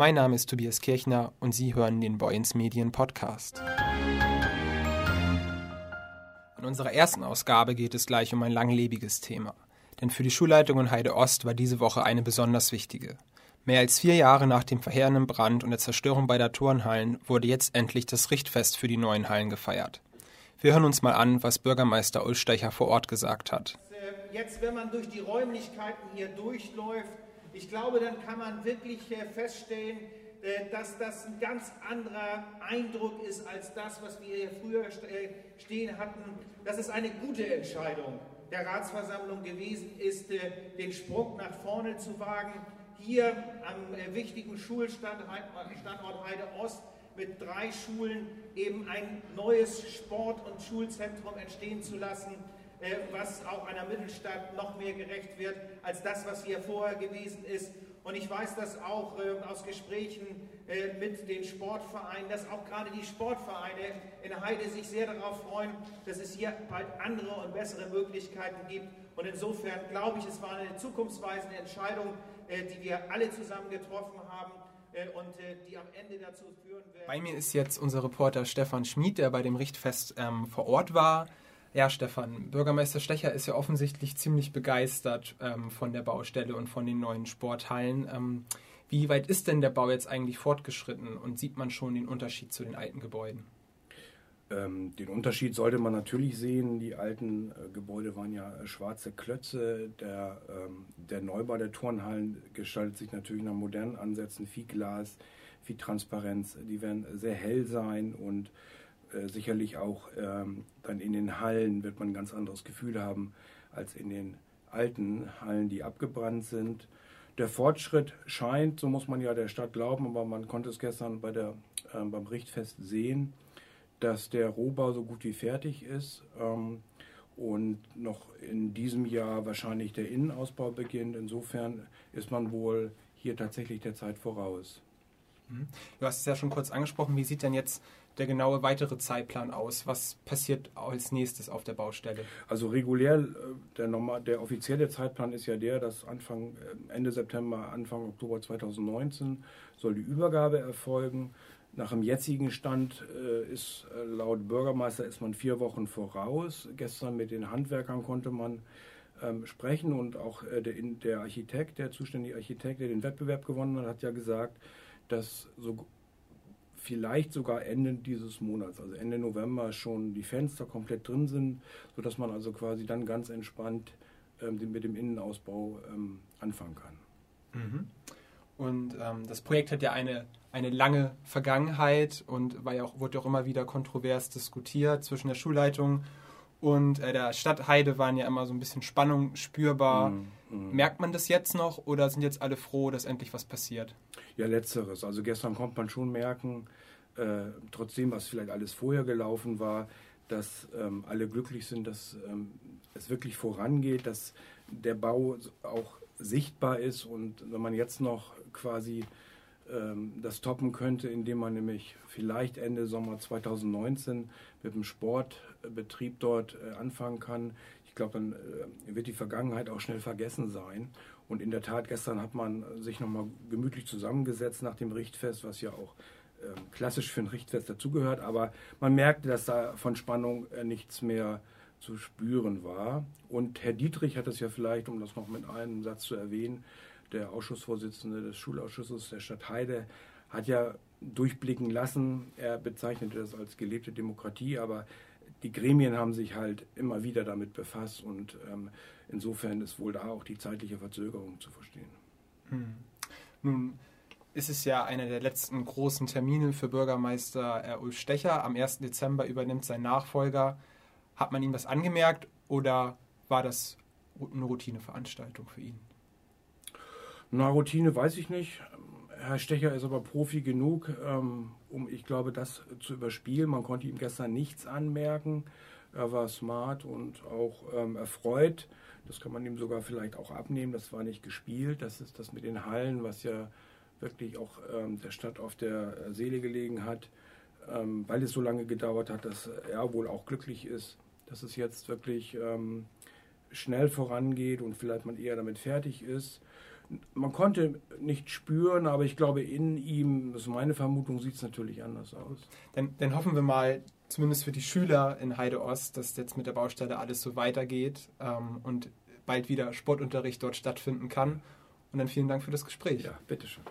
Mein Name ist Tobias Kirchner und Sie hören den Boyens Medien Podcast. In unserer ersten Ausgabe geht es gleich um ein langlebiges Thema. Denn für die Schulleitung in Heide Ost war diese Woche eine besonders wichtige. Mehr als vier Jahre nach dem verheerenden Brand und der Zerstörung beider Turnhallen wurde jetzt endlich das Richtfest für die neuen Hallen gefeiert. Wir hören uns mal an, was Bürgermeister Ulstecher vor Ort gesagt hat. Jetzt, wenn man durch die Räumlichkeiten hier durchläuft, ich glaube, dann kann man wirklich äh, feststellen, äh, dass das ein ganz anderer Eindruck ist als das, was wir hier früher äh, stehen hatten. Das ist eine gute Entscheidung der Ratsversammlung gewesen ist, den Sprung nach vorne zu wagen hier am wichtigen Schulstandort Heide Ost mit drei Schulen eben ein neues Sport- und Schulzentrum entstehen zu lassen, was auch einer Mittelstadt noch mehr gerecht wird als das, was hier vorher gewesen ist. Und ich weiß das auch äh, aus Gesprächen mit den Sportvereinen, dass auch gerade die Sportvereine in Heide sich sehr darauf freuen, dass es hier bald andere und bessere Möglichkeiten gibt. Und insofern glaube ich, es war eine zukunftsweisende Entscheidung, äh, die wir alle zusammen getroffen haben äh, und äh, die am Ende dazu führen werden. Bei mir ist jetzt unser Reporter Stefan Schmid, der bei dem Richtfest ähm, vor Ort war. Ja, Stefan, Bürgermeister Stecher ist ja offensichtlich ziemlich begeistert ähm, von der Baustelle und von den neuen Sporthallen. Ähm, wie weit ist denn der Bau jetzt eigentlich fortgeschritten und sieht man schon den Unterschied zu den alten Gebäuden? Ähm, den Unterschied sollte man natürlich sehen. Die alten äh, Gebäude waren ja äh, schwarze Klötze. Der, ähm, der Neubau der Turnhallen gestaltet sich natürlich nach modernen Ansätzen. Viel Glas, viel Transparenz. Die werden sehr hell sein und äh, sicherlich auch ähm, dann in den Hallen wird man ein ganz anderes Gefühl haben als in den alten Hallen, die abgebrannt sind. Der Fortschritt scheint, so muss man ja der Stadt glauben, aber man konnte es gestern bei der, äh, beim Richtfest sehen, dass der Rohbau so gut wie fertig ist ähm, und noch in diesem Jahr wahrscheinlich der Innenausbau beginnt. Insofern ist man wohl hier tatsächlich der Zeit voraus. Mhm. Du hast es ja schon kurz angesprochen. Wie sieht denn jetzt der genaue weitere Zeitplan aus? Was passiert als nächstes auf der Baustelle? Also regulär, äh, der, normal, der offizielle Zeitplan ist ja der, dass Anfang, äh, Ende September, Anfang Oktober 2019 soll die Übergabe erfolgen. Nach dem jetzigen Stand äh, ist äh, laut Bürgermeister ist man vier Wochen voraus. Gestern mit den Handwerkern konnte man ähm, sprechen und auch äh, der, der, Architekt, der zuständige Architekt, der den Wettbewerb gewonnen hat, hat ja gesagt, dass so vielleicht sogar Ende dieses Monats, also Ende November, schon die Fenster komplett drin sind, sodass man also quasi dann ganz entspannt ähm, mit dem Innenausbau ähm, anfangen kann. Mhm. Und ähm, das Projekt hat ja eine, eine lange Vergangenheit und war ja auch, wurde ja auch immer wieder kontrovers diskutiert zwischen der Schulleitung und äh, der Stadt Heide waren ja immer so ein bisschen Spannung spürbar. Mm, mm. Merkt man das jetzt noch oder sind jetzt alle froh, dass endlich was passiert? Ja, letzteres. Also gestern konnte man schon merken, äh, trotzdem, was vielleicht alles vorher gelaufen war, dass ähm, alle glücklich sind, dass ähm, es wirklich vorangeht, dass der Bau auch sichtbar ist und wenn man jetzt noch quasi ähm, das toppen könnte, indem man nämlich vielleicht Ende Sommer 2019 mit dem Sportbetrieb dort äh, anfangen kann. Glaube, dann äh, wird die Vergangenheit auch schnell vergessen sein. Und in der Tat, gestern hat man sich nochmal gemütlich zusammengesetzt nach dem Richtfest, was ja auch ähm, klassisch für ein Richtfest dazugehört. Aber man merkte, dass da von Spannung äh, nichts mehr zu spüren war. Und Herr Dietrich hat es ja vielleicht, um das noch mit einem Satz zu erwähnen, der Ausschussvorsitzende des Schulausschusses der Stadt Heide, hat ja durchblicken lassen, er bezeichnete das als gelebte Demokratie, aber die Gremien haben sich halt immer wieder damit befasst und ähm, insofern ist wohl da auch die zeitliche Verzögerung zu verstehen. Hm. Nun ist es ja einer der letzten großen Termine für Bürgermeister Ulf Stecher. Am 1. Dezember übernimmt sein Nachfolger. Hat man ihm was angemerkt oder war das eine Routineveranstaltung für ihn? Na, Routine weiß ich nicht. Herr Stecher ist aber Profi genug, ähm, um, ich glaube, das zu überspielen. Man konnte ihm gestern nichts anmerken. Er war smart und auch ähm, erfreut. Das kann man ihm sogar vielleicht auch abnehmen. Das war nicht gespielt. Das ist das mit den Hallen, was ja wirklich auch ähm, der Stadt auf der Seele gelegen hat, ähm, weil es so lange gedauert hat, dass er wohl auch glücklich ist, dass es jetzt wirklich ähm, schnell vorangeht und vielleicht man eher damit fertig ist. Man konnte nicht spüren, aber ich glaube, in ihm, das ist meine Vermutung, sieht es natürlich anders aus. Dann, dann hoffen wir mal, zumindest für die Schüler in Heide Ost, dass jetzt mit der Baustelle alles so weitergeht ähm, und bald wieder Sportunterricht dort stattfinden kann. Und dann vielen Dank für das Gespräch. Ja, bitteschön.